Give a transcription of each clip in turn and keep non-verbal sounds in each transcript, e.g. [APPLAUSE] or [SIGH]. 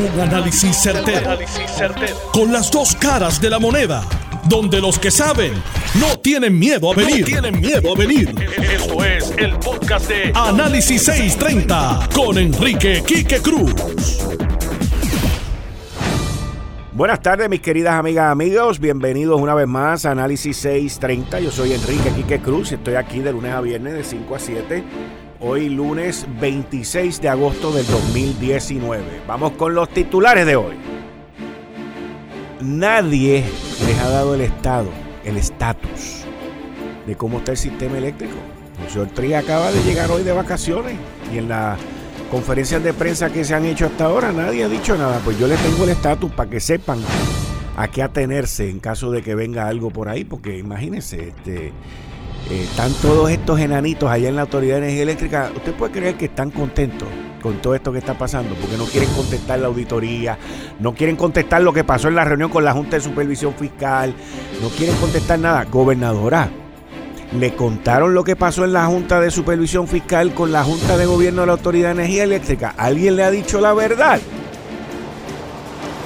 Un análisis certero, Con las dos caras de la moneda. Donde los que saben no tienen miedo a venir. tienen miedo a venir. Esto es el podcast de Análisis 630 con Enrique Quique Cruz. Buenas tardes, mis queridas amigas, amigos. Bienvenidos una vez más a Análisis 630. Yo soy Enrique Quique Cruz y estoy aquí de lunes a viernes de 5 a 7 Hoy lunes 26 de agosto del 2019. Vamos con los titulares de hoy. Nadie les ha dado el estado, el estatus de cómo está el sistema eléctrico. El señor Tri acaba de llegar hoy de vacaciones y en las conferencias de prensa que se han hecho hasta ahora nadie ha dicho nada. Pues yo les tengo el estatus para que sepan a qué atenerse en caso de que venga algo por ahí, porque imagínense, este, eh, están todos estos enanitos allá en la Autoridad de Energía Eléctrica. ¿Usted puede creer que están contentos con todo esto que está pasando? Porque no quieren contestar la auditoría, no quieren contestar lo que pasó en la reunión con la Junta de Supervisión Fiscal, no quieren contestar nada. Gobernadora, le contaron lo que pasó en la Junta de Supervisión Fiscal con la Junta de Gobierno de la Autoridad de Energía Eléctrica. ¿Alguien le ha dicho la verdad?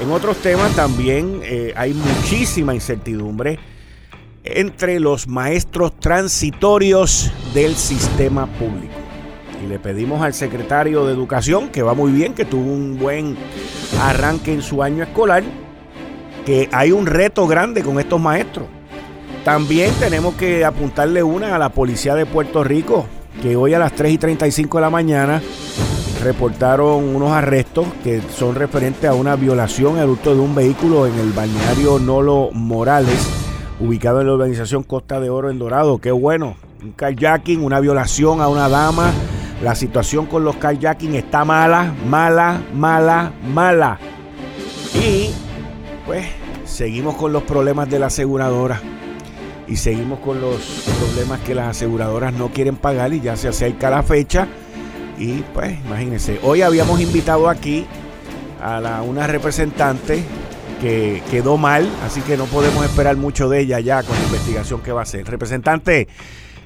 En otros temas también eh, hay muchísima incertidumbre entre los maestros transitorios del sistema público. Y le pedimos al secretario de Educación, que va muy bien, que tuvo un buen arranque en su año escolar, que hay un reto grande con estos maestros. También tenemos que apuntarle una a la policía de Puerto Rico, que hoy a las 3 y 35 de la mañana reportaron unos arrestos que son referentes a una violación al de un vehículo en el balneario Nolo Morales ubicado en la organización Costa de Oro en Dorado. Qué bueno. Un kayaking, una violación a una dama. La situación con los kayaking está mala, mala, mala, mala. Y pues seguimos con los problemas de la aseguradora. Y seguimos con los problemas que las aseguradoras no quieren pagar y ya se acerca la fecha. Y pues imagínense, hoy habíamos invitado aquí a una representante que quedó mal, así que no podemos esperar mucho de ella ya con la investigación que va a hacer. Representante,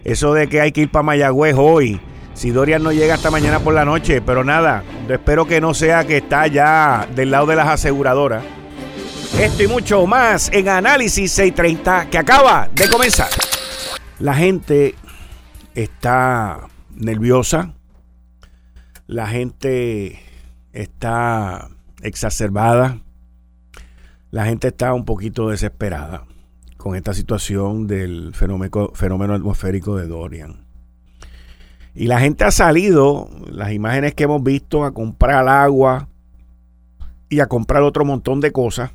eso de que hay que ir para Mayagüez hoy, si Dorian no llega hasta mañana por la noche, pero nada, espero que no sea que está ya del lado de las aseguradoras. Esto y mucho más en Análisis 630 que acaba de comenzar. La gente está nerviosa, la gente está exacerbada, la gente está un poquito desesperada con esta situación del fenómeno, atmosférico de Dorian. Y la gente ha salido, las imágenes que hemos visto, a comprar agua y a comprar otro montón de cosas,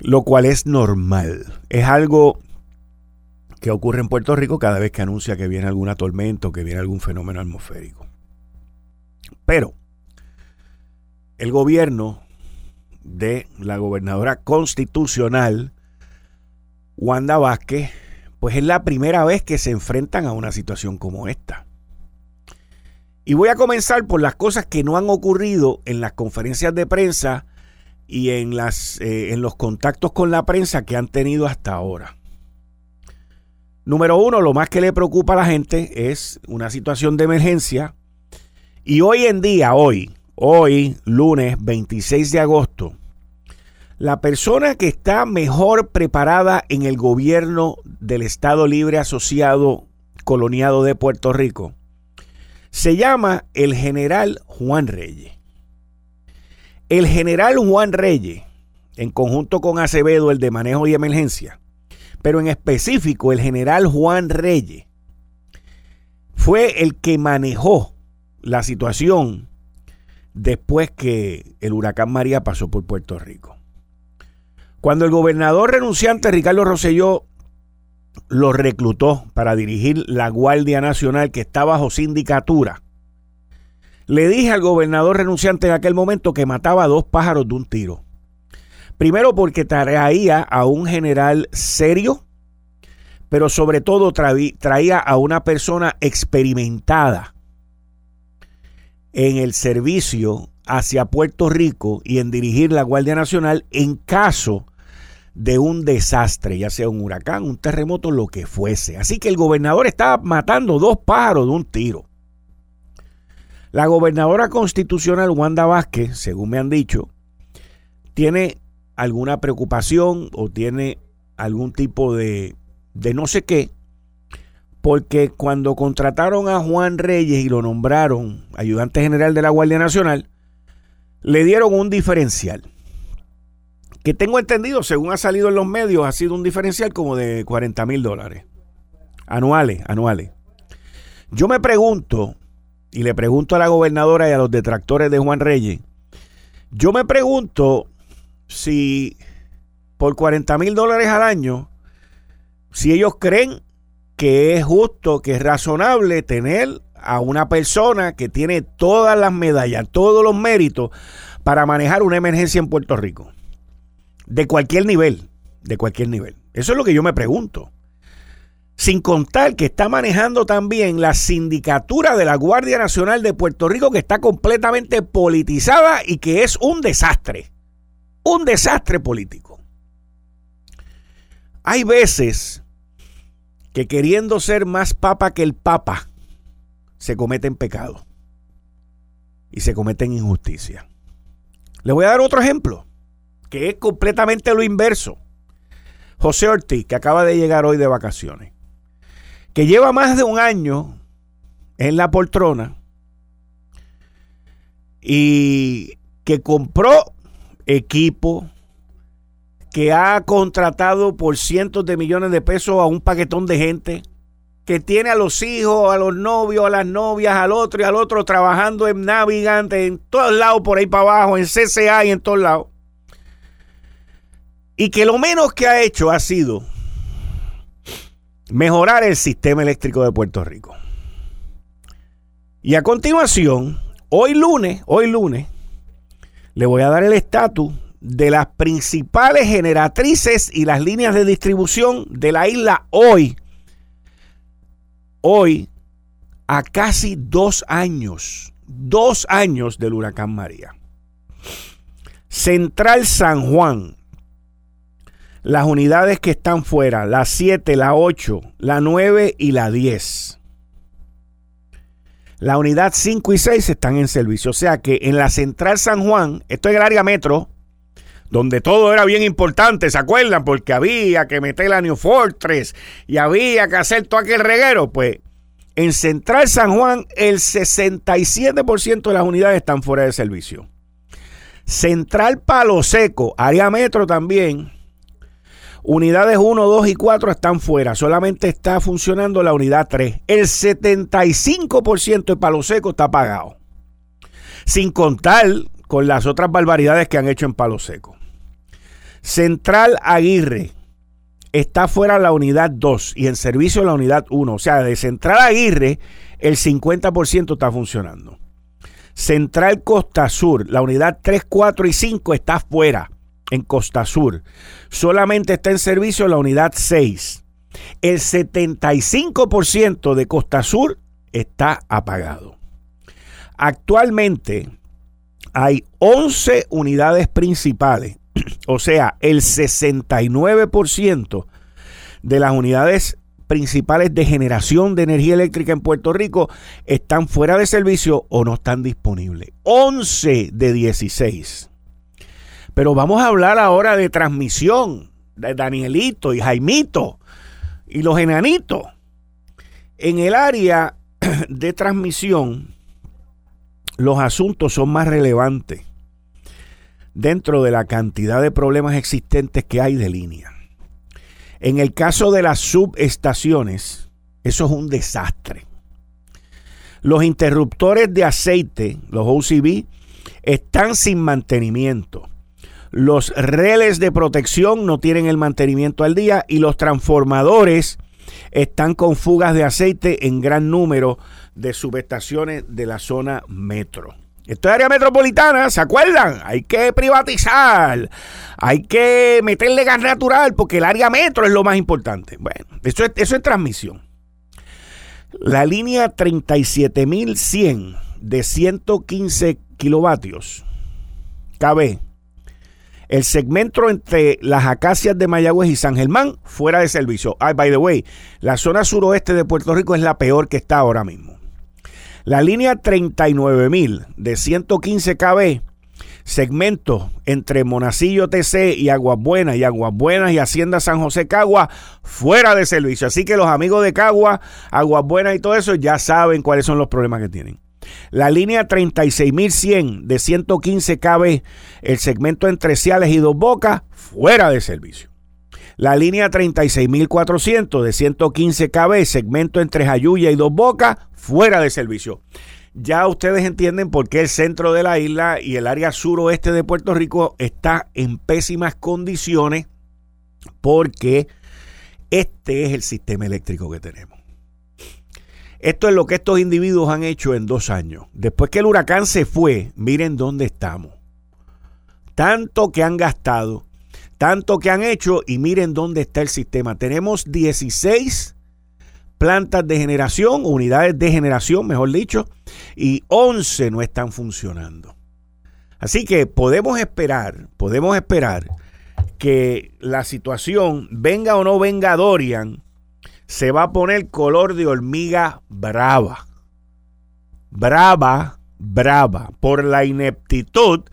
lo cual es normal. Es algo que ocurre en Puerto Rico cada vez que anuncia que viene alguna tormenta o que viene algún fenómeno atmosférico. Pero el gobierno de la gobernadora constitucional, Wanda Vázquez, pues es la primera vez que se enfrentan a una situación como esta. Y voy a comenzar por las cosas que no han ocurrido en las conferencias de prensa y en, las, eh, en los contactos con la prensa que han tenido hasta ahora. Número uno, lo más que le preocupa a la gente es una situación de emergencia. Y hoy en día, hoy, hoy, lunes 26 de agosto, la persona que está mejor preparada en el gobierno del Estado Libre Asociado Coloniado de Puerto Rico se llama el general Juan Reyes. El general Juan Reyes, en conjunto con Acevedo, el de manejo y emergencia, pero en específico el general Juan Reyes, fue el que manejó la situación después que el huracán María pasó por Puerto Rico. Cuando el gobernador renunciante Ricardo Rosselló lo reclutó para dirigir la Guardia Nacional que está bajo sindicatura, le dije al gobernador renunciante en aquel momento que mataba a dos pájaros de un tiro. Primero porque traía a un general serio, pero sobre todo traía a una persona experimentada en el servicio hacia Puerto Rico y en dirigir la Guardia Nacional en caso de un desastre, ya sea un huracán, un terremoto, lo que fuese. Así que el gobernador estaba matando dos pájaros de un tiro. La gobernadora constitucional Wanda Vázquez, según me han dicho, tiene alguna preocupación o tiene algún tipo de, de no sé qué, porque cuando contrataron a Juan Reyes y lo nombraron ayudante general de la Guardia Nacional, le dieron un diferencial. Que tengo entendido, según ha salido en los medios, ha sido un diferencial como de 40 mil dólares. Anuales, anuales. Yo me pregunto, y le pregunto a la gobernadora y a los detractores de Juan Reyes, yo me pregunto si por 40 mil dólares al año, si ellos creen que es justo, que es razonable tener a una persona que tiene todas las medallas, todos los méritos para manejar una emergencia en Puerto Rico. De cualquier nivel, de cualquier nivel. Eso es lo que yo me pregunto. Sin contar que está manejando también la sindicatura de la Guardia Nacional de Puerto Rico que está completamente politizada y que es un desastre. Un desastre político. Hay veces que queriendo ser más papa que el papa, se cometen pecados y se cometen injusticias. Le voy a dar otro ejemplo, que es completamente lo inverso. José Ortiz, que acaba de llegar hoy de vacaciones que lleva más de un año en la poltrona y que compró equipo, que ha contratado por cientos de millones de pesos a un paquetón de gente, que tiene a los hijos, a los novios, a las novias, al otro y al otro trabajando en Navigante, en todos lados por ahí para abajo, en CCA y en todos lados. Y que lo menos que ha hecho ha sido mejorar el sistema eléctrico de Puerto Rico. Y a continuación, hoy lunes, hoy lunes, le voy a dar el estatus de las principales generatrices y las líneas de distribución de la isla hoy. Hoy, a casi dos años, dos años del huracán María. Central San Juan, las unidades que están fuera, la 7, la 8, la 9 y la 10. La unidad 5 y 6 están en servicio. O sea que en la central San Juan, esto es el área metro, donde todo era bien importante, ¿se acuerdan? Porque había que meter la New Fortress y había que hacer todo aquel reguero. Pues en Central San Juan, el 67% de las unidades están fuera de servicio. Central Palo Seco, área metro también, Unidades 1, 2 y 4 están fuera. Solamente está funcionando la unidad 3. El 75% de Palo Seco está pagado. Sin contar con las otras barbaridades que han hecho en Palo Seco. Central Aguirre está fuera la unidad 2 y en servicio la unidad 1. O sea, de Central Aguirre el 50% está funcionando. Central Costa Sur, la unidad 3, 4 y 5 está fuera en Costa Sur. Solamente está en servicio la unidad 6. El 75% de Costa Sur está apagado. Actualmente hay 11 unidades principales, [CLEARS THROAT] o sea, el 69% de las unidades principales de generación de energía eléctrica en Puerto Rico están fuera de servicio o no están disponibles. 11 de 16. Pero vamos a hablar ahora de transmisión, de Danielito y Jaimito y los enanitos. En el área [CLEARS THROAT] de transmisión, los asuntos son más relevantes dentro de la cantidad de problemas existentes que hay de línea. En el caso de las subestaciones, eso es un desastre. Los interruptores de aceite, los OCB, están sin mantenimiento. Los reles de protección no tienen el mantenimiento al día y los transformadores están con fugas de aceite en gran número de subestaciones de la zona metro. Esto es área metropolitana, ¿se acuerdan? Hay que privatizar, hay que meterle gas natural porque el área metro es lo más importante. Bueno, eso es, eso es transmisión. La línea 37100 de 115 kilovatios KB el segmento entre las acacias de Mayagüez y San Germán fuera de servicio. Ah, by the way, la zona suroeste de Puerto Rico es la peor que está ahora mismo. La línea 39.000 de 115 kb, segmento entre Monacillo TC y Aguas Buenas y Aguas Buenas y Hacienda San José Cagua, fuera de servicio. Así que los amigos de Cagua, Aguas Buenas y todo eso ya saben cuáles son los problemas que tienen. La línea 36100 de 115 kb, el segmento entre Ciales y Dos Bocas, fuera de servicio. La línea 36400 de 115 kb, segmento entre Jayuya y Dos Bocas, fuera de servicio. Ya ustedes entienden por qué el centro de la isla y el área suroeste de Puerto Rico está en pésimas condiciones porque este es el sistema eléctrico que tenemos. Esto es lo que estos individuos han hecho en dos años. Después que el huracán se fue, miren dónde estamos. Tanto que han gastado, tanto que han hecho y miren dónde está el sistema. Tenemos 16 plantas de generación, unidades de generación, mejor dicho, y 11 no están funcionando. Así que podemos esperar, podemos esperar que la situación, venga o no venga Dorian, se va a poner color de hormiga brava. Brava, brava, por la ineptitud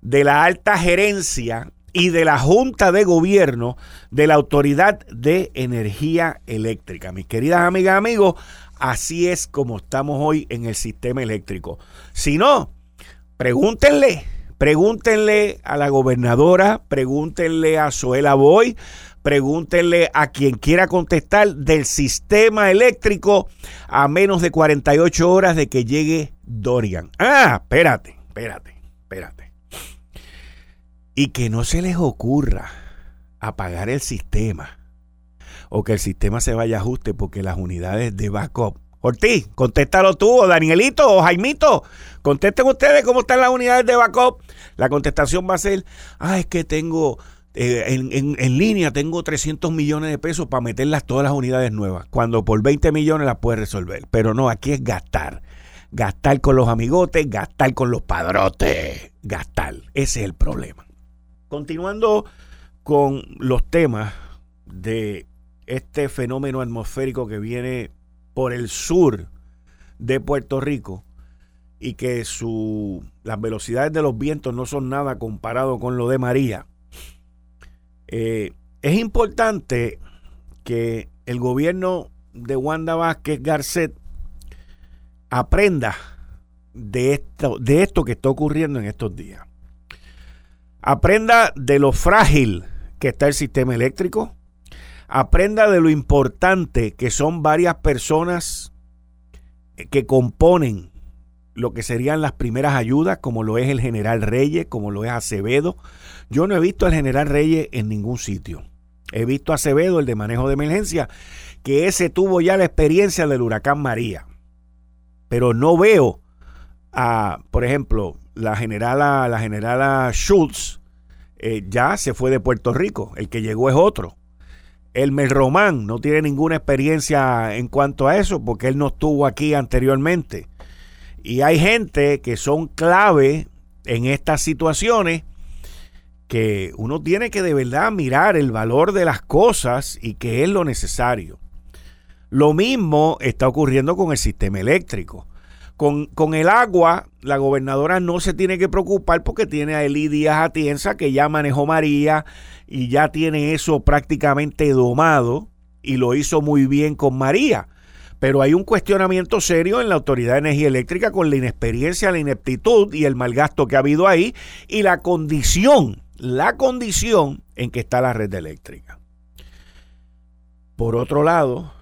de la alta gerencia y de la Junta de Gobierno de la Autoridad de Energía Eléctrica. Mis queridas amigas, amigos, así es como estamos hoy en el sistema eléctrico. Si no, pregúntenle, pregúntenle a la gobernadora, pregúntenle a Zoela Boy, Pregúntenle a quien quiera contestar del sistema eléctrico a menos de 48 horas de que llegue Dorian. Ah, espérate, espérate, espérate. Y que no se les ocurra apagar el sistema o que el sistema se vaya a ajuste porque las unidades de backup. Ortiz, contéstalo tú, o Danielito, o Jaimito. Contesten ustedes cómo están las unidades de backup. La contestación va a ser, ah, es que tengo eh, en, línea tengo 300 millones de pesos para meterlas todas las unidades nuevas, cuando por 20 millones las puedes resolver. Pero no, aquí es gastar. Gastar con los amigotes, gastar con los padrotes, gastar. Ese es el problema. Continuando con los temas de este fenómeno atmosférico que viene por el sur de Puerto Rico y que su, las velocidades de los vientos no son nada comparado con lo de María eh, es importante que el gobierno de Wanda Vázquez Garcet aprenda de esto, de esto que está ocurriendo en estos días. Aprenda de lo frágil que está el sistema eléctrico. Aprenda de lo importante que son varias personas que componen lo que serían las primeras ayudas, como lo es el general Reyes, como lo es Acevedo. Yo no he visto al general Reyes en ningún sitio. He visto a Acevedo, el de manejo de emergencia, que ese tuvo ya la experiencia del huracán María. Pero no veo a, por ejemplo, la generala, la generala Schultz, eh, ya se fue de Puerto Rico. El que llegó es otro. El Román no tiene ninguna experiencia en cuanto a eso porque él no estuvo aquí anteriormente. Y hay gente que son clave en estas situaciones que uno tiene que de verdad mirar el valor de las cosas y que es lo necesario. Lo mismo está ocurriendo con el sistema eléctrico. Con, con, el agua, la gobernadora no se tiene que preocupar porque tiene a Eli Díaz Atienza, que ya manejó María y ya tiene eso prácticamente domado y lo hizo muy bien con María pero hay un cuestionamiento serio en la Autoridad de Energía Eléctrica con la inexperiencia, la ineptitud y el mal gasto que ha habido ahí y la condición, la condición en que está la red eléctrica. Por otro lado,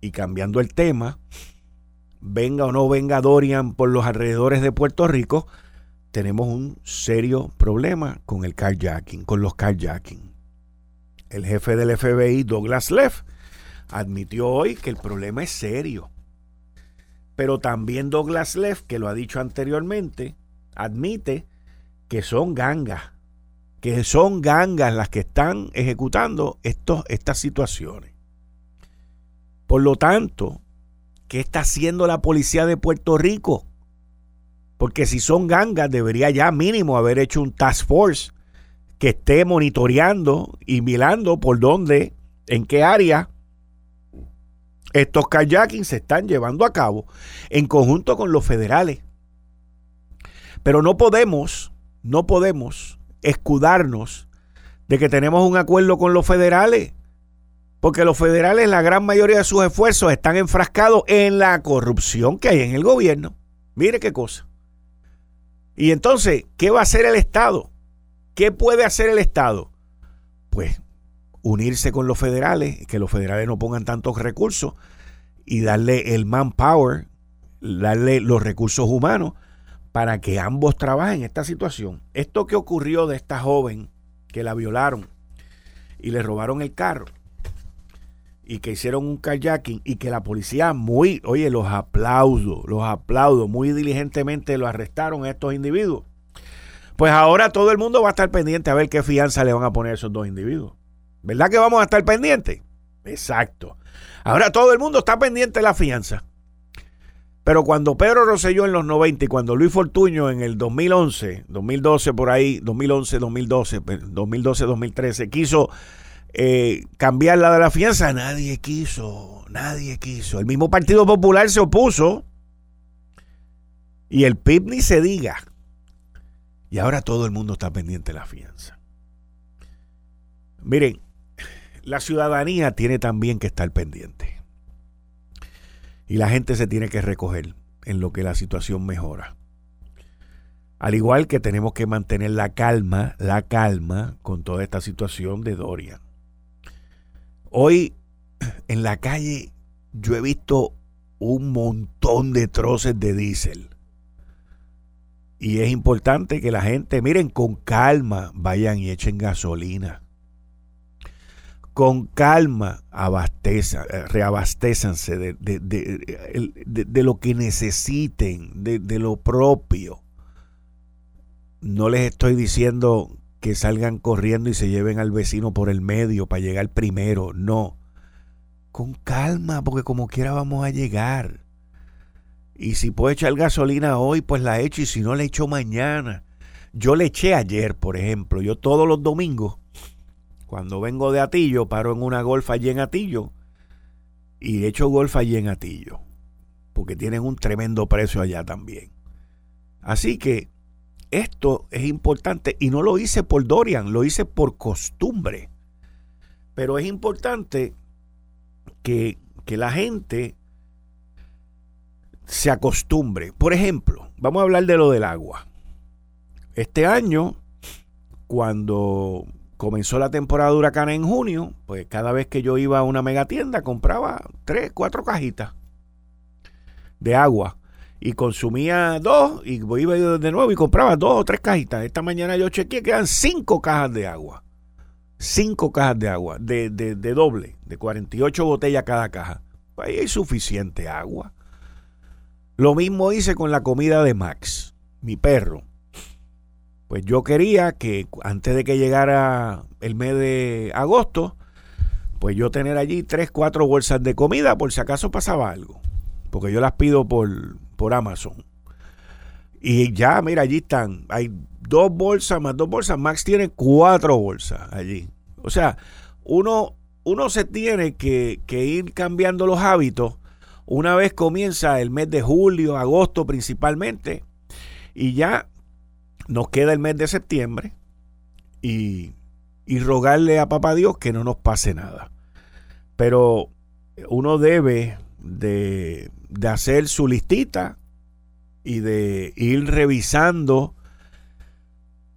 y cambiando el tema, venga o no venga Dorian por los alrededores de Puerto Rico, tenemos un serio problema con el carjacking, con los carjacking. El jefe del FBI, Douglas Leff, admitió hoy que el problema es serio. Pero también Douglas Leff, que lo ha dicho anteriormente, admite que son gangas, que son gangas las que están ejecutando estos, estas situaciones. Por lo tanto, ¿qué está haciendo la policía de Puerto Rico? Porque si son gangas, debería ya mínimo haber hecho un task force que esté monitoreando y mirando por dónde, en qué área Estos kayaking se están llevando a cabo en conjunto con los federales. Pero no podemos, no podemos escudarnos de que tenemos un acuerdo con los federales. Porque los federales, la gran mayoría de sus esfuerzos están enfrascados en la corrupción que hay en el gobierno. Mire qué cosa. Y entonces, ¿qué va a hacer el Estado? ¿Qué puede hacer el Estado? Pues unirse con los federales, que los federales no pongan tantos recursos y darle el manpower, darle los recursos humanos para que ambos trabajen esta situación. Esto que ocurrió de esta joven que la violaron y le robaron el carro y que hicieron un kayaking y que la policía muy, oye, los aplaudo, los aplaudo, muy diligentemente lo arrestaron a estos individuos. Pues ahora todo el mundo va a estar pendiente a ver qué fianza le van a poner a esos dos individuos. ¿Verdad que vamos a estar pendientes? Exacto. Ahora todo el mundo está pendiente de la fianza. Pero cuando Pedro Rosselló en los 90 y cuando Luis Fortuño en el 2011, 2012 por ahí, 2011, 2012, 2012, 2013, quiso eh, cambiar la de la fianza, nadie quiso, nadie quiso. El mismo Partido Popular se opuso y el PIB ni se diga. Y ahora todo el mundo está pendiente de la fianza. Miren, la ciudadanía tiene también que estar pendiente. Y la gente se tiene que recoger en lo que la situación mejora. Al igual que tenemos que mantener la calma, la calma con toda esta situación de Dorian. Hoy [CLEARS THROAT] en la calle yo he visto un montón de troces de diésel. Y es importante que la gente, miren, con calma vayan y echen gasolina con calma abasteza, eh, reabastézanse de, de, lo que necesiten, de, lo propio. No les estoy diciendo que salgan corriendo y se lleven al vecino por el medio para llegar primero, no. Con calma, porque como quiera vamos a llegar. Y si puedo echar gasolina hoy, pues la echo y si no, la echo mañana. Yo le eché ayer, por ejemplo. Yo todos los domingos cuando vengo de Atillo, paro en una golfa allí en Atillo y hecho golf allí en Atillo, porque tienen un tremendo precio allá también. Así que esto es importante y no lo hice por Dorian, lo hice por costumbre. Pero es importante que, que la gente se acostumbre. Por ejemplo, vamos a hablar de lo del agua. Este año, cuando comenzó la temporada de en junio, pues cada vez que yo iba a una mega tienda compraba tres, cuatro cajitas de agua y consumía dos y iba de nuevo y compraba dos o tres cajitas. Esta mañana yo chequeé que eran cinco cajas de agua. Cinco cajas de agua, de, de, de doble, de 48 botellas cada caja. Ahí hay suficiente agua. Lo mismo hice con la comida de Max, mi perro. Pues yo quería que antes de que llegara el mes de agosto, pues yo tener allí tres, cuatro bolsas de comida por si acaso pasaba algo. Porque yo las pido por, por Amazon. Y ya, mira, allí están. Hay dos bolsas más dos bolsas. Max tiene cuatro bolsas allí. O sea, uno, uno se tiene que, que ir cambiando los hábitos una vez comienza el mes de julio, agosto principalmente. Y ya nos queda el mes de septiembre y, rogarle a Papá Dios que no nos pase nada. Pero uno debe de, hacer su listita y de ir revisando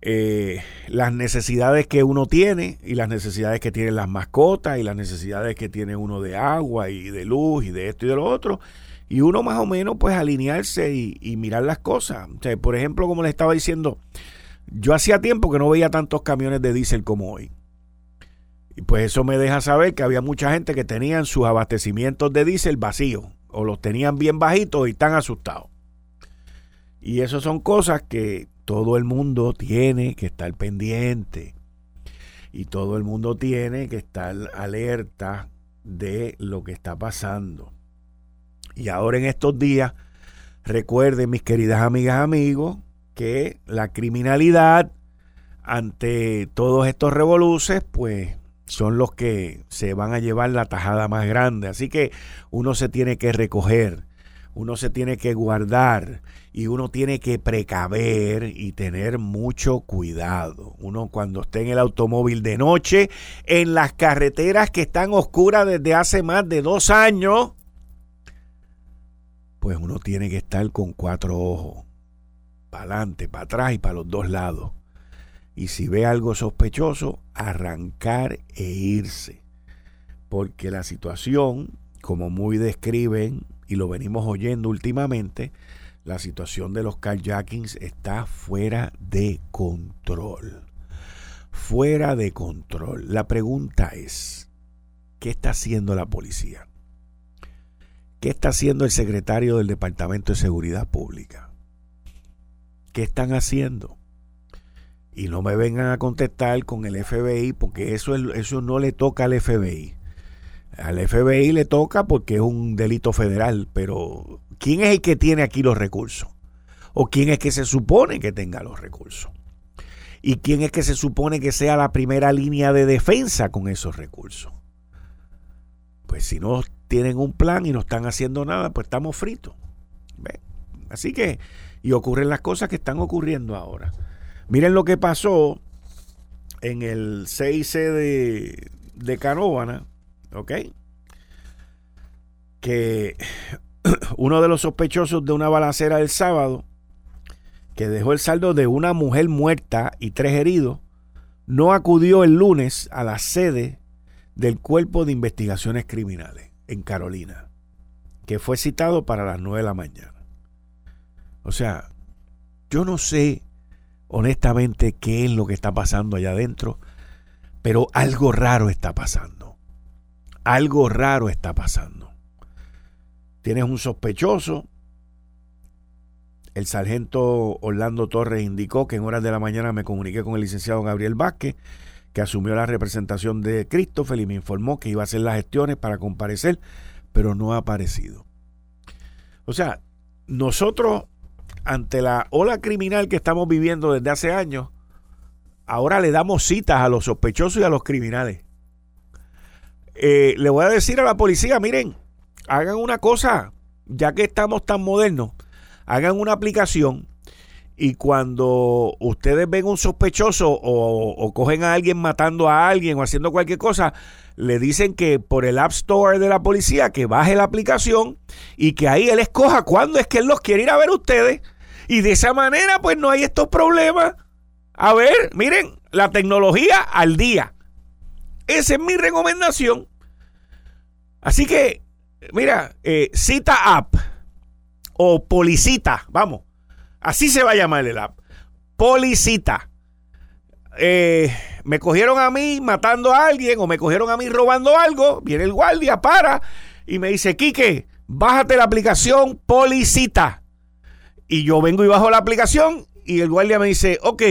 eh, las necesidades que uno tiene y las necesidades que tienen las mascotas y las necesidades que tiene uno de agua y de luz y de esto y de lo otro y uno más o menos pues alinearse y, mirar las cosas. por ejemplo, como les estaba diciendo, yo hacía tiempo que no veía tantos camiones de diésel como hoy. Y pues eso me deja saber que había mucha gente que tenían sus abastecimientos de diésel vacíos o los tenían bien bajitos y están asustados. Y eso son cosas que todo el mundo tiene que estar pendiente. Y todo el mundo tiene que estar alerta de lo que está pasando. Y ahora en estos días, recuerden mis queridas amigas, amigos, que la criminalidad ante todos estos revoluces, pues son los que se van a llevar la tajada más grande. Así que uno se tiene que recoger, uno se tiene que guardar y uno tiene que precaver y tener mucho cuidado. Uno cuando esté en el automóvil de noche, en las carreteras que están oscuras desde hace más de dos años, pues uno tiene que estar con cuatro ojos, para adelante, para atrás y para los dos lados. Y si ve algo sospechoso, arrancar e irse. Porque la situación, como muy describen y lo venimos oyendo últimamente, la situación de los carjackings está fuera de control. Fuera de control. La pregunta es, ¿qué está haciendo la policía? ¿Qué está haciendo el secretario del Departamento de Seguridad Pública? ¿Qué están haciendo? Y no me vengan a contestar con el FBI porque eso, eso no le toca al FBI. Al FBI le toca porque es un delito federal, pero ¿quién es el que tiene aquí los recursos? ¿O quién es que se supone que tenga los recursos? ¿Y quién es que se supone que sea la primera línea de defensa con esos recursos? Pues si no tienen un plan y no están haciendo nada, pues estamos fritos. Así que, y ocurren las cosas que están ocurriendo ahora. Miren lo que pasó en el CIC de, de Canóvana ¿ok? Que [CLEARS THROAT] uno de los sospechosos de una balacera del sábado, que dejó el saldo de una mujer muerta y tres heridos, no acudió el lunes a la sede del Cuerpo de Investigaciones Criminales en Carolina, que fue citado para las 9 de la mañana. O sea, yo no sé honestamente qué es lo que está pasando allá adentro, pero algo raro está pasando algo raro está pasando. Tienes un sospechoso. El sargento Orlando Torres indicó que en horas de la mañana me comuniqué con el licenciado Gabriel Vázquez, que asumió la representación de Christopher y me informó que iba a hacer las gestiones para comparecer, pero no ha aparecido. O sea, nosotros, ante la ola criminal que estamos viviendo desde hace años, ahora le damos citas a los sospechosos y a los criminales. Eh, le voy a decir a la policía, miren, hagan una cosa, ya que estamos tan modernos, hagan una aplicación y cuando ustedes ven un sospechoso o, cogen a alguien matando a alguien o haciendo cualquier cosa, le dicen que por el App Store de la policía que baje la aplicación y que ahí él escoja cuándo es que él los quiere ir a ver ustedes. Y de esa manera, pues no hay estos problemas. A ver, miren, la tecnología al día. Esa es mi recomendación. Así que, mira, eh, Cita App o Policita, vamos, así se va a llamar el app. Policita. Eh, me cogieron a mí matando a alguien o me cogieron a mí robando algo, viene el guardia, para y me dice, Quique, bájate la aplicación Policita. Y yo vengo y bajo la aplicación y el guardia me dice, ok,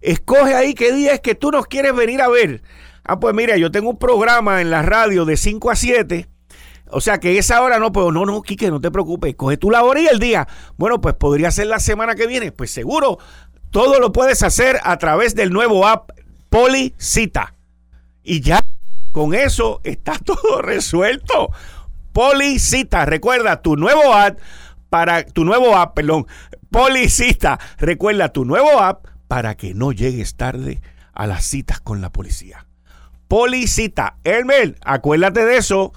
escoge ahí qué día es que tú nos quieres venir a ver. Ah, pues mira, yo tengo un programa en la radio de 5 a 7. O sea que esa hora no puedo. No, no, Quique, no te preocupes. Coge tu la hora y el día. Bueno, pues podría ser la semana que viene. Pues seguro, todo lo puedes hacer a través del nuevo app Policita. Y ya con eso está [LAUGHS] todo resuelto. Policita, recuerda tu nuevo app para tu nuevo app, perdón, Policita, recuerda tu nuevo app para que no llegues tarde a las citas con la policía. Policita. Elmer, acuérdate de eso.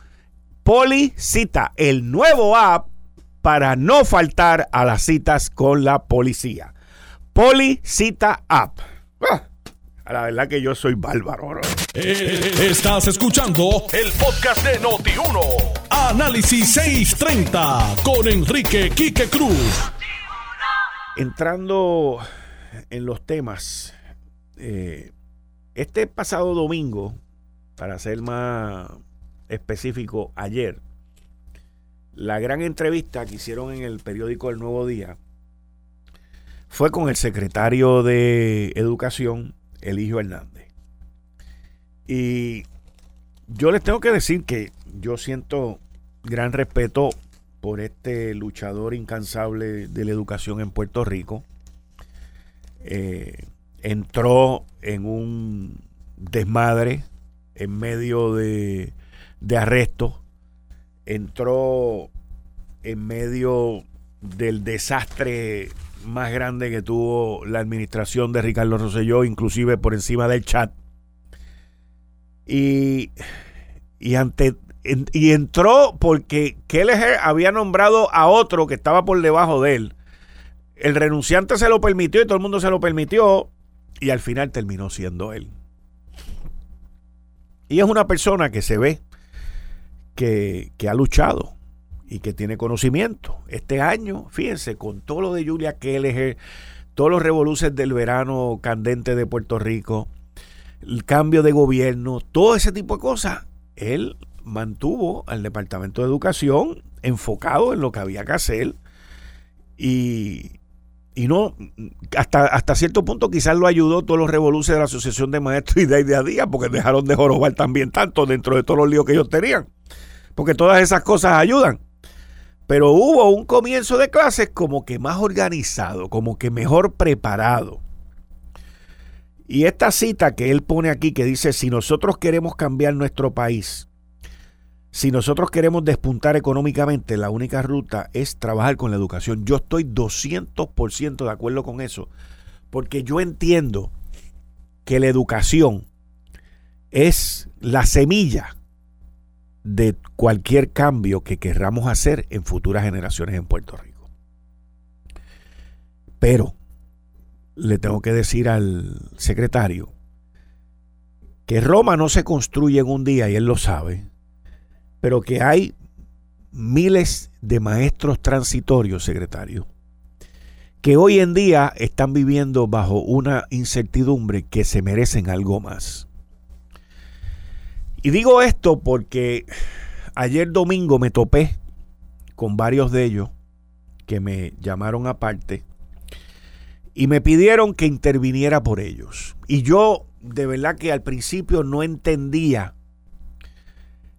Policita, el nuevo app para no faltar a las citas con la policía. Policita App. Ah, la verdad que yo soy bárbaro. Eh, estás escuchando el podcast de Noti1. Análisis 630 con Enrique Quique Cruz. Entrando en los temas, eh, este pasado domingo, para ser más específico, ayer, la gran entrevista que hicieron en el periódico El Nuevo Día fue con el secretario de Educación, Eligio Hernández. Y yo les tengo que decir que yo siento gran respeto por este luchador incansable de la educación en Puerto Rico. Eh, entró en un desmadre en medio de, de arrestos, entró en medio del desastre más grande que tuvo la administración de Ricardo Rosselló, inclusive por encima del chat. Y, y, ante, y entró porque Kelleher había nombrado a otro que estaba por debajo de él. El renunciante se lo permitió y todo el mundo se lo permitió y al final terminó siendo él. Y es una persona que se ve que, que ha luchado y que tiene conocimiento. Este año, fíjense, con todo lo de Julia Kelleher, todos los revoluciones del verano candente de Puerto Rico, el cambio de gobierno, todo ese tipo de cosas, él mantuvo al Departamento de Educación enfocado en lo que había que hacer y, y no, hasta, hasta cierto punto quizás lo ayudó todos los revoluciones de la Asociación de Maestros y de día a día, porque dejaron de jorobar también tanto dentro de todos los líos que ellos tenían. Porque todas esas cosas ayudan. Pero hubo un comienzo de clases como que más organizado, como que mejor preparado. Y esta cita que él pone aquí que dice, si nosotros queremos cambiar nuestro país, si nosotros queremos despuntar económicamente, la única ruta es trabajar con la educación. Yo estoy 200% de acuerdo con eso, porque yo entiendo que la educación es la semilla de cualquier cambio que querramos hacer en futuras generaciones en Puerto Rico. Pero le tengo que decir al secretario que Roma no se construye en un día y él lo sabe, pero que hay miles de maestros transitorios, secretario, que hoy en día están viviendo bajo una incertidumbre que se merecen algo más. Y digo esto porque ayer domingo me topé con varios de ellos que me llamaron aparte y me pidieron que interviniera por ellos. Y yo de verdad que al principio no entendía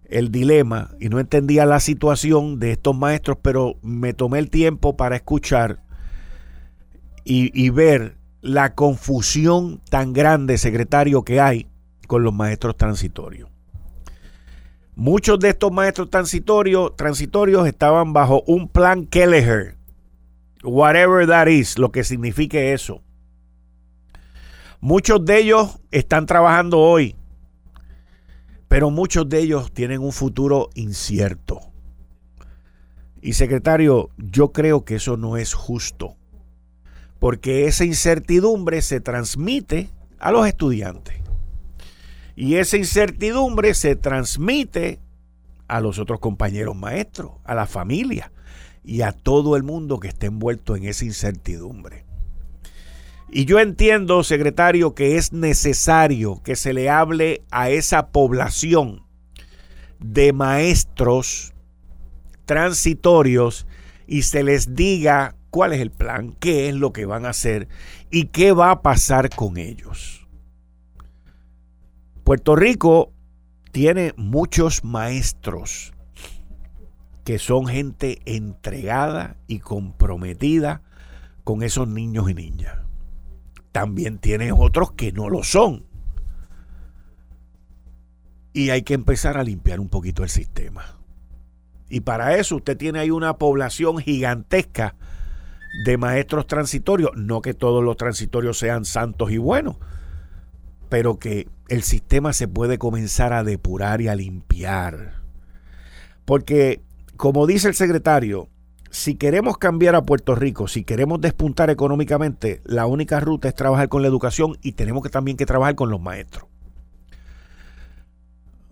el dilema y no entendía la situación de estos maestros, pero me tomé el tiempo para escuchar y, ver la confusión tan grande, secretario, que hay con los maestros transitorios. Muchos de estos maestros transitorios, estaban bajo un plan Kelleher, whatever that is, lo que signifique eso. Muchos de ellos están trabajando hoy, pero muchos de ellos tienen un futuro incierto. Y secretario, yo creo que eso no es justo, porque esa incertidumbre se transmite a los estudiantes. Y esa incertidumbre se transmite a los otros compañeros maestros, a la familia y a todo el mundo que esté envuelto en esa incertidumbre. Y yo entiendo, secretario, que es necesario que se le hable a esa población de maestros transitorios y se les diga cuál es el plan, qué es lo que van a hacer y qué va a pasar con ellos. Puerto Rico tiene muchos maestros que son gente entregada y comprometida con esos niños y niñas. También tiene otros que no lo son. Y hay que empezar a limpiar un poquito el sistema. Y para eso usted tiene ahí una población gigantesca de maestros transitorios. No que todos los transitorios sean santos y buenos, pero que el sistema se puede comenzar a depurar y a limpiar. Porque, como dice el secretario, si queremos cambiar a Puerto Rico, si queremos despuntar económicamente, la única ruta es trabajar con la educación y tenemos que también que trabajar con los maestros.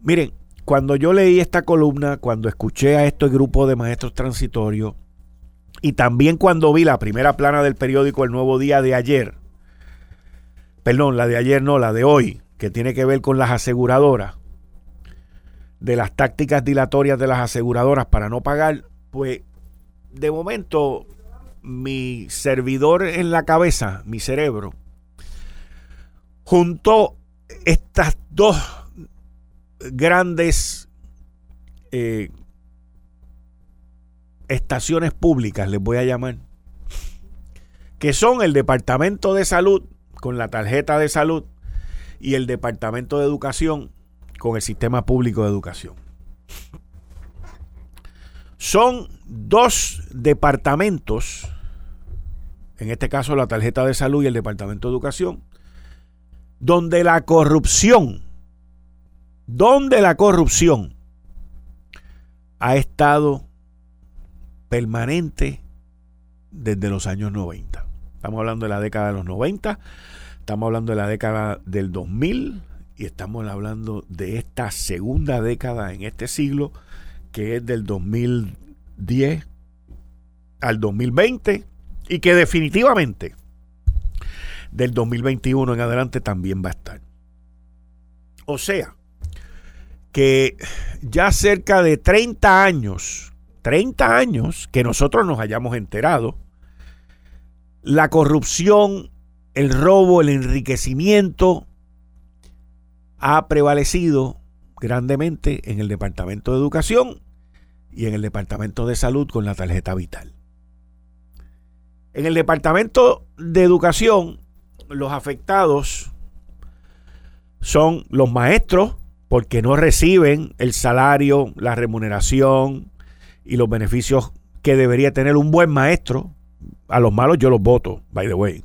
Miren, cuando yo leí esta columna, cuando escuché a este grupo de maestros transitorios y también cuando vi la primera plana del periódico El Nuevo Día de ayer, perdón, la de ayer no, la de hoy, que tiene que ver con las aseguradoras, de las tácticas dilatorias de las aseguradoras para no pagar, pues de momento mi servidor en la cabeza, mi cerebro, juntó estas dos grandes eh, estaciones públicas, les voy a llamar, que son el Departamento de Salud con la tarjeta de salud y el Departamento de Educación con el sistema público de educación. Son dos departamentos, en este caso la tarjeta de salud y el departamento de educación, donde la corrupción, donde la corrupción ha estado permanente desde los años 90. Estamos hablando de la década de los 90, estamos hablando de la década del 2000 y estamos hablando de esta segunda década en este siglo, que es del 2010 al 2020 y que definitivamente del 2021 en adelante también va a estar. O sea, que ya cerca de 30 años, 30 años que nosotros nos hayamos enterado, la corrupción, el robo, el enriquecimiento ha prevalecido grandemente en el Departamento de Educación y en el Departamento de Salud con la tarjeta vital. En el Departamento de Educación, los afectados son los maestros, porque no reciben el salario, la remuneración y los beneficios que debería tener un buen maestro. A los malos yo los voto, by the way.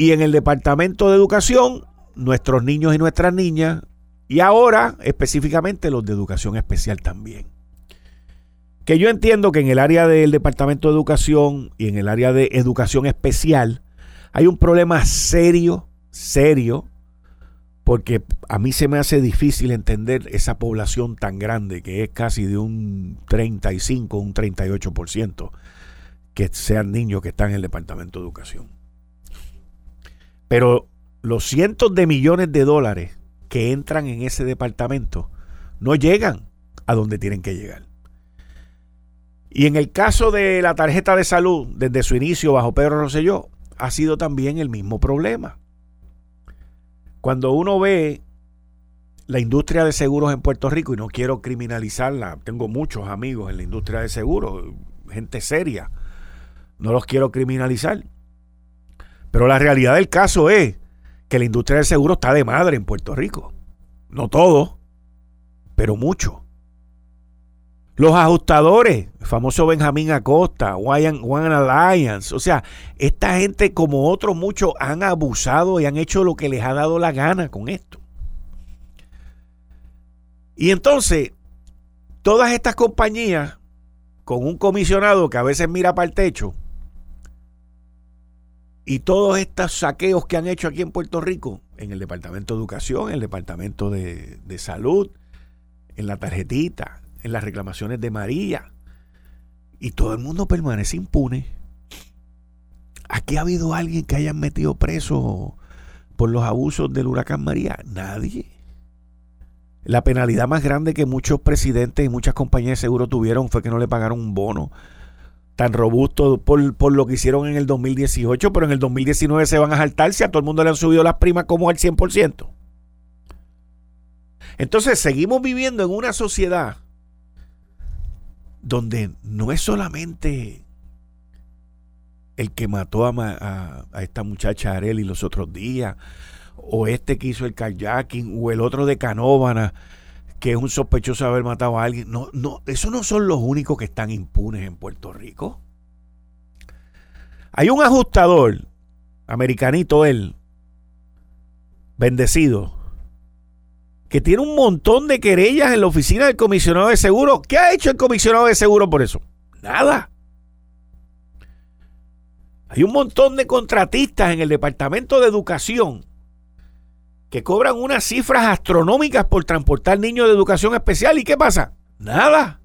Y en el Departamento de Educación, nuestros niños y nuestras niñas, y ahora específicamente los de educación especial también. Que yo entiendo que en el área del Departamento de Educación y en el área de educación especial hay un problema serio, serio, porque a mí se me hace difícil entender esa población tan grande, que es casi de un 35, un 38%, que sean niños que están en el Departamento de Educación. Pero los cientos de millones de dólares que entran en ese departamento no llegan a donde tienen que llegar. Y en el caso de la tarjeta de salud, desde su inicio bajo Pedro Rosselló, ha sido también el mismo problema. Cuando uno ve la industria de seguros en Puerto Rico, y no quiero criminalizarla, tengo muchos amigos en la industria de seguros, gente seria, no los quiero criminalizar. Pero la realidad del caso es que la industria del seguro está de madre en Puerto Rico. No todo, pero mucho. Los ajustadores, el famoso Benjamín Acosta, One, One Alliance, o sea, esta gente como otros muchos han abusado y han hecho lo que les ha dado la gana con esto. Y entonces, todas estas compañías, con un comisionado que a veces mira para el techo, y todos estos saqueos que han hecho aquí en Puerto Rico, en el Departamento de Educación, en el Departamento de, Salud, en la tarjetita, en las reclamaciones de María. Y todo el mundo permanece impune. ¿Aquí ha habido alguien que hayan metido preso por los abusos del huracán María? Nadie. La penalidad más grande que muchos presidentes y muchas compañías de seguro tuvieron fue que no le pagaron un bono tan robusto por, por, lo que hicieron en el 2018, pero en el 2019 se van a saltar si a todo el mundo le han subido las primas como al 100%. Entonces seguimos viviendo en una sociedad donde no es solamente el que mató a, esta muchacha Areli los otros días, o este que hizo el kayaking, o el otro de Canóvana, que es un sospechoso de haber matado a alguien. No, no, esos no son los únicos que están impunes en Puerto Rico. Hay un ajustador, americanito él, bendecido, que tiene un montón de querellas en la oficina del comisionado de seguro. ¿Qué ha hecho el comisionado de seguro por eso? Nada. Hay un montón de contratistas en el Departamento de Educación que cobran unas cifras astronómicas por transportar niños de educación especial. ¿Y qué pasa? Nada.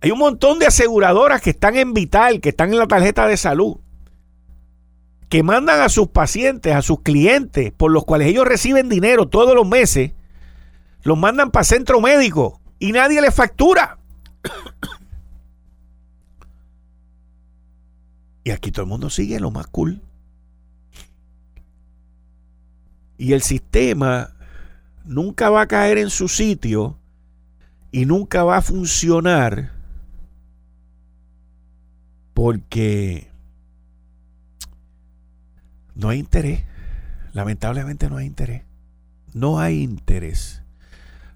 Hay un montón de aseguradoras que están en Vital, que están en la tarjeta de salud, que mandan a sus pacientes, a sus clientes, por los cuales ellos reciben dinero todos los meses, los mandan para centro médico y nadie les factura. [COUGHS] y aquí todo el mundo sigue lo más cool. Y el sistema nunca va a caer en su sitio y nunca va a funcionar porque no hay interés. lamentablemente no hay interés. No hay interés.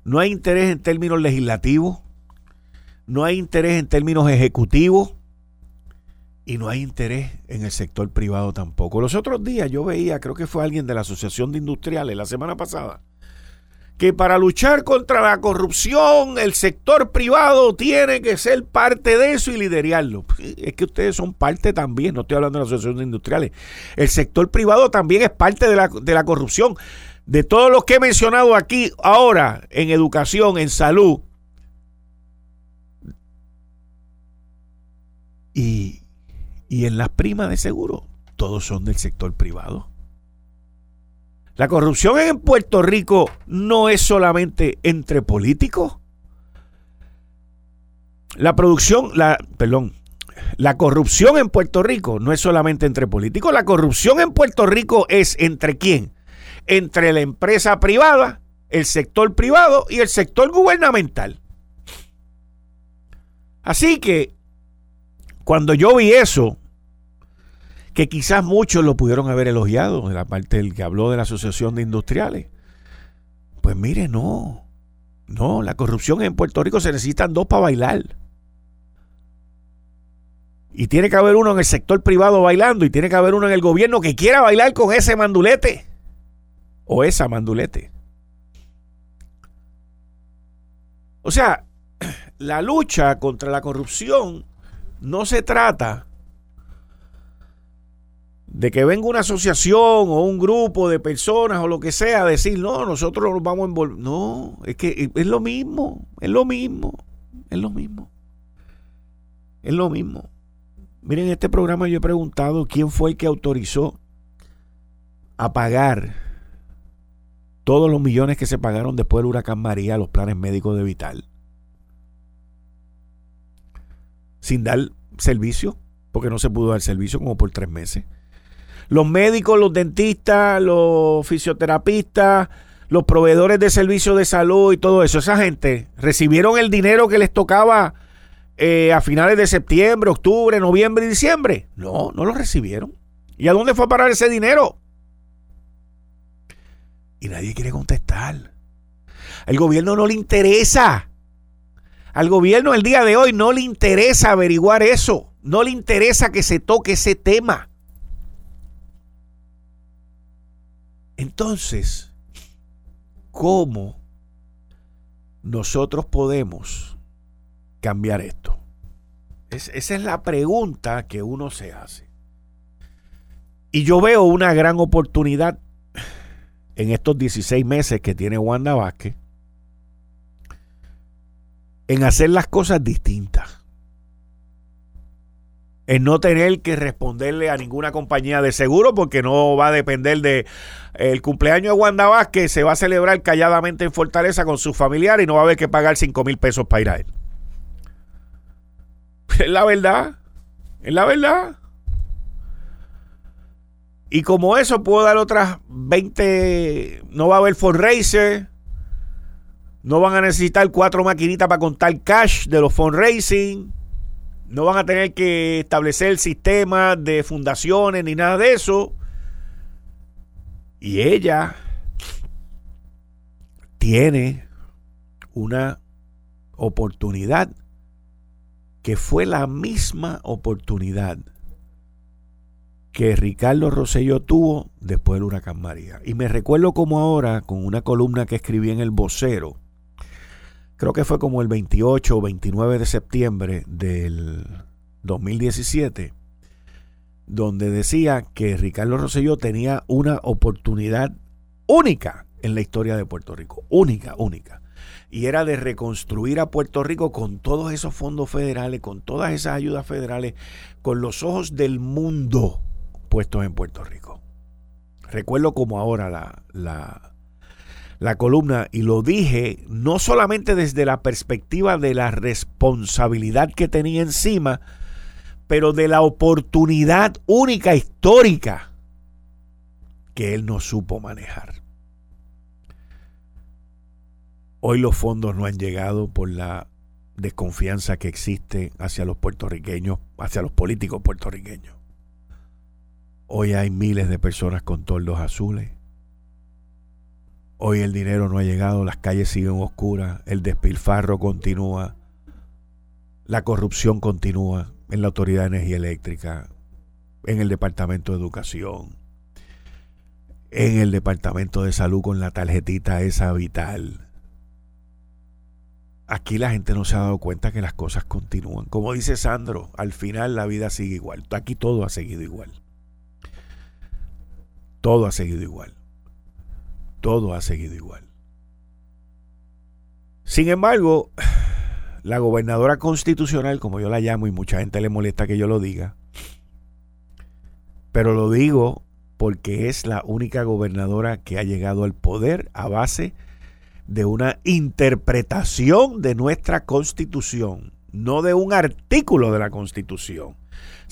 No hay interés en términos legislativos, no hay interés en términos ejecutivos y no hay interés en el sector privado tampoco. Los otros días yo veía, creo que fue alguien de la Asociación de Industriales la semana pasada, que para luchar contra la corrupción el sector privado tiene que ser parte de eso y liderarlo. Es que ustedes son parte también, no estoy hablando de la Asociación de Industriales. El sector privado también es parte de la, de la corrupción. De todos los que he mencionado aquí ahora, en educación, en salud, y, y en las primas de seguro, todos son del sector privado. La corrupción en Puerto Rico no es solamente entre políticos. La producción, la, perdón, la corrupción en Puerto Rico no es solamente entre políticos. La corrupción en Puerto Rico es entre quién? Entre la empresa privada, el sector privado y el sector gubernamental. Así que cuando yo vi eso, que quizás muchos lo pudieron haber elogiado, de la parte del que habló de la Asociación de Industriales. Pues mire, no. No, la corrupción en Puerto Rico se necesitan dos para bailar. Y tiene que haber uno en el sector privado bailando y tiene que haber uno en el gobierno que quiera bailar con ese mandulete o esa mandulete. O sea, [CLEARS THROAT] la lucha contra la corrupción no se trata de que venga una asociación o un grupo de personas o lo que sea a decir, no, nosotros nos vamos a envolver. No, es que es lo mismo, es lo mismo, es lo mismo. Es lo mismo. Miren, en este programa yo he preguntado quién fue el que autorizó a pagar todos los millones que se pagaron después del huracán María a los planes médicos de Vital. Sin dar servicio, porque no se pudo dar servicio como por tres meses los médicos, los dentistas, los fisioterapistas, los proveedores de servicios de salud y todo eso, esa gente recibieron el dinero que les tocaba eh, a finales de septiembre, octubre, noviembre y diciembre. No, no lo recibieron. ¿Y a dónde fue a parar ese dinero? Y nadie quiere contestar. Al gobierno no le interesa. Al gobierno el día de hoy no le interesa averiguar eso. No le interesa que se toque ese tema. Entonces, ¿cómo nosotros podemos cambiar esto? esa es la pregunta que uno se hace. Y yo veo una gran oportunidad en estos 16 meses que tiene Wanda Vázquez en hacer las cosas distintas en no tener que responderle a ninguna compañía de seguro porque no va a depender de el cumpleaños de Wanda Vázquez se va a celebrar calladamente en Fortaleza con sus familiares y no va a haber que pagar 5 mil pesos para ir a él. Es la verdad, es la verdad. Y como eso puedo dar otras 20, no va a haber fundraiser, no van a necesitar cuatro maquinitas para contar cash de los fundraising no van a tener que establecer el sistema de fundaciones ni nada de eso. Y ella tiene una oportunidad que fue la misma oportunidad que Ricardo Rosselló tuvo después del huracán María. Y me recuerdo como ahora, con una columna que escribí en el vocero, creo que fue como el 28 o 29 de septiembre del 2017, donde decía que Ricardo Rosselló tenía una oportunidad única en la historia de Puerto Rico, única, única. Y era de reconstruir a Puerto Rico con todos esos fondos federales, con todas esas ayudas federales, con los ojos del mundo puestos en Puerto Rico. Recuerdo como ahora la, la, la columna y lo dije no solamente desde la perspectiva de la responsabilidad que tenía encima, pero de la oportunidad única histórica que él no supo manejar. Hoy los fondos no han llegado por la desconfianza que existe hacia los puertorriqueños, hacia los políticos puertorriqueños. Hoy hay miles de personas con toldos azules Hoy el dinero no ha llegado, las calles siguen oscuras, el despilfarro continúa, la corrupción continúa en la Autoridad de Energía Eléctrica, en el Departamento de Educación, en el Departamento de Salud con la tarjetita esa vital. Aquí la gente no se ha dado cuenta que las cosas continúan. Como dice Sandro, al final la vida sigue igual. Aquí todo ha seguido igual. Todo ha seguido igual. Todo ha seguido igual. Sin embargo, la gobernadora constitucional, como yo la llamo, y mucha gente le molesta que yo lo diga, pero lo digo porque es la única gobernadora que ha llegado al poder a base de una interpretación de nuestra constitución, no de un artículo de la constitución,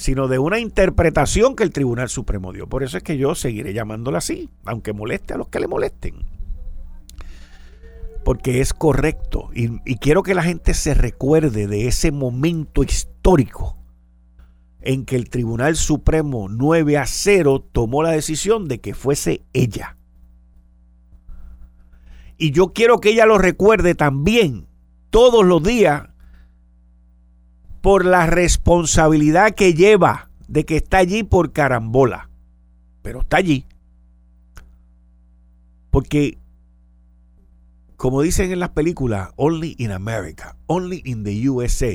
sino de una interpretación que el Tribunal Supremo dio. Por eso es que yo seguiré llamándola así, aunque moleste a los que le molesten. Porque es correcto. Y, quiero que la gente se recuerde de ese momento histórico en que el Tribunal Supremo 9 a 0 tomó la decisión de que fuese ella. Y yo quiero que ella lo recuerde también todos los días por la responsabilidad que lleva de que está allí por carambola. Pero está allí. Porque, como dicen en las películas, only in America, only in the USA,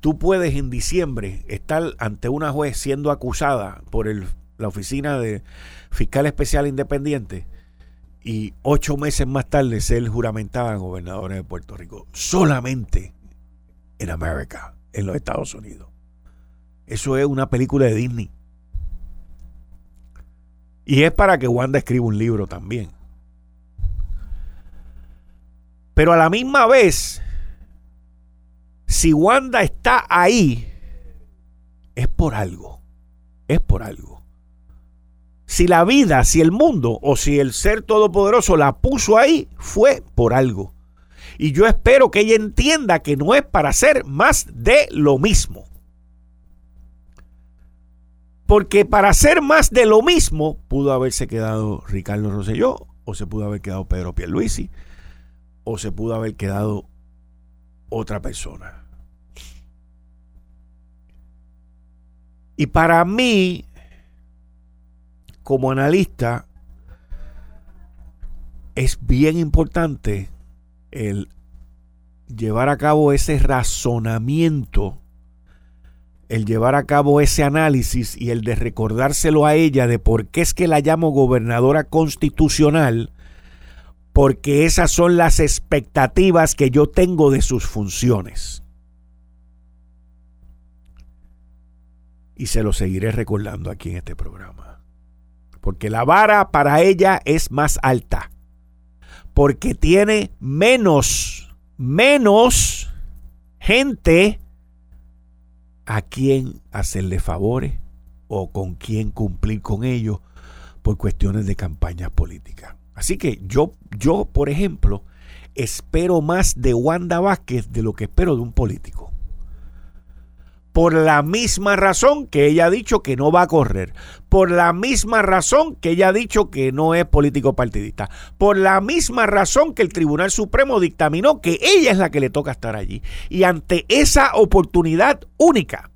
tú puedes en diciembre estar ante una juez siendo acusada por el, la oficina de fiscal especial independiente y ocho meses más tarde ser juramentada gobernadora de Puerto Rico. Solamente en América, en los Estados Unidos. Eso es una película de Disney. Y es para que Wanda escriba un libro también. Pero a la misma vez, si Wanda está ahí, es por algo. Es por algo. Si la vida, si el mundo o si el ser todopoderoso la puso ahí, fue por algo. Y yo espero que ella entienda que no es para hacer más de lo mismo. Porque para hacer más de lo mismo pudo haberse quedado Ricardo Rosselló, o se pudo haber quedado Pedro Pierluisi, o se pudo haber quedado otra persona. Y para mí, como analista, es bien importante el llevar a cabo ese razonamiento, el llevar a cabo ese análisis y el de recordárselo a ella de por qué es que la llamo gobernadora constitucional, porque esas son las expectativas que yo tengo de sus funciones. Y se lo seguiré recordando aquí en este programa. Porque la vara para ella es más alta. Porque tiene menos, menos gente a quien hacerle favores o con quien cumplir con ellos por cuestiones de campañas políticas. Así que yo, yo, por ejemplo, espero más de Wanda Vázquez de lo que espero de un político. Por la misma razón que ella ha dicho que no va a correr. Por la misma razón que ella ha dicho que no es político partidista. Por la misma razón que el Tribunal Supremo dictaminó que ella es la que le toca estar allí. Y ante esa oportunidad única,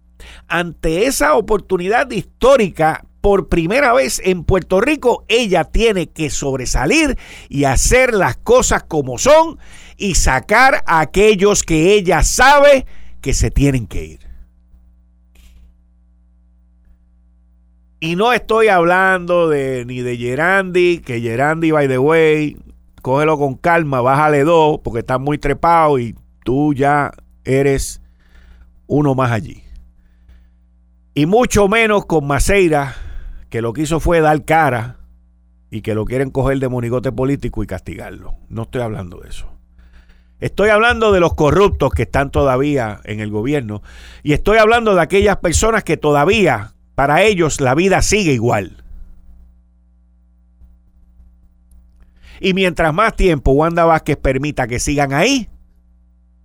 ante esa oportunidad histórica por primera vez en Puerto Rico, ella tiene que sobresalir y hacer las cosas como son y sacar a aquellos que ella sabe que se tienen que ir. Y no estoy hablando de ni de Gerandi, que Gerandi, by the way, cógelo con calma, bájale dos, porque está muy trepado y tú ya eres uno más allí. Y mucho menos con Maceira, que lo que hizo fue dar cara y que lo quieren coger de monigote político y castigarlo. No estoy hablando de eso. Estoy hablando de los corruptos que están todavía en el gobierno y estoy hablando de aquellas personas que todavía para ellos la vida sigue igual. Y mientras más tiempo Wanda Vázquez permita que sigan ahí,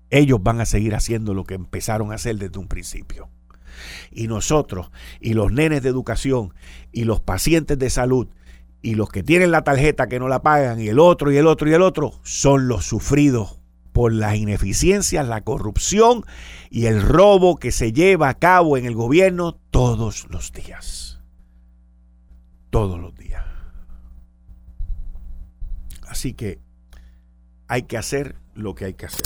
ellos van a seguir haciendo lo que empezaron a hacer desde un principio y nosotros y los nenes de educación y los pacientes de salud Y los que tienen la tarjeta que no la pagan, y el otro, y el otro, y el otro, son los sufridos por las ineficiencias, la corrupción y el robo que se lleva a cabo en el gobierno todos los días. Todos los días. Así que hay que hacer lo que hay que hacer.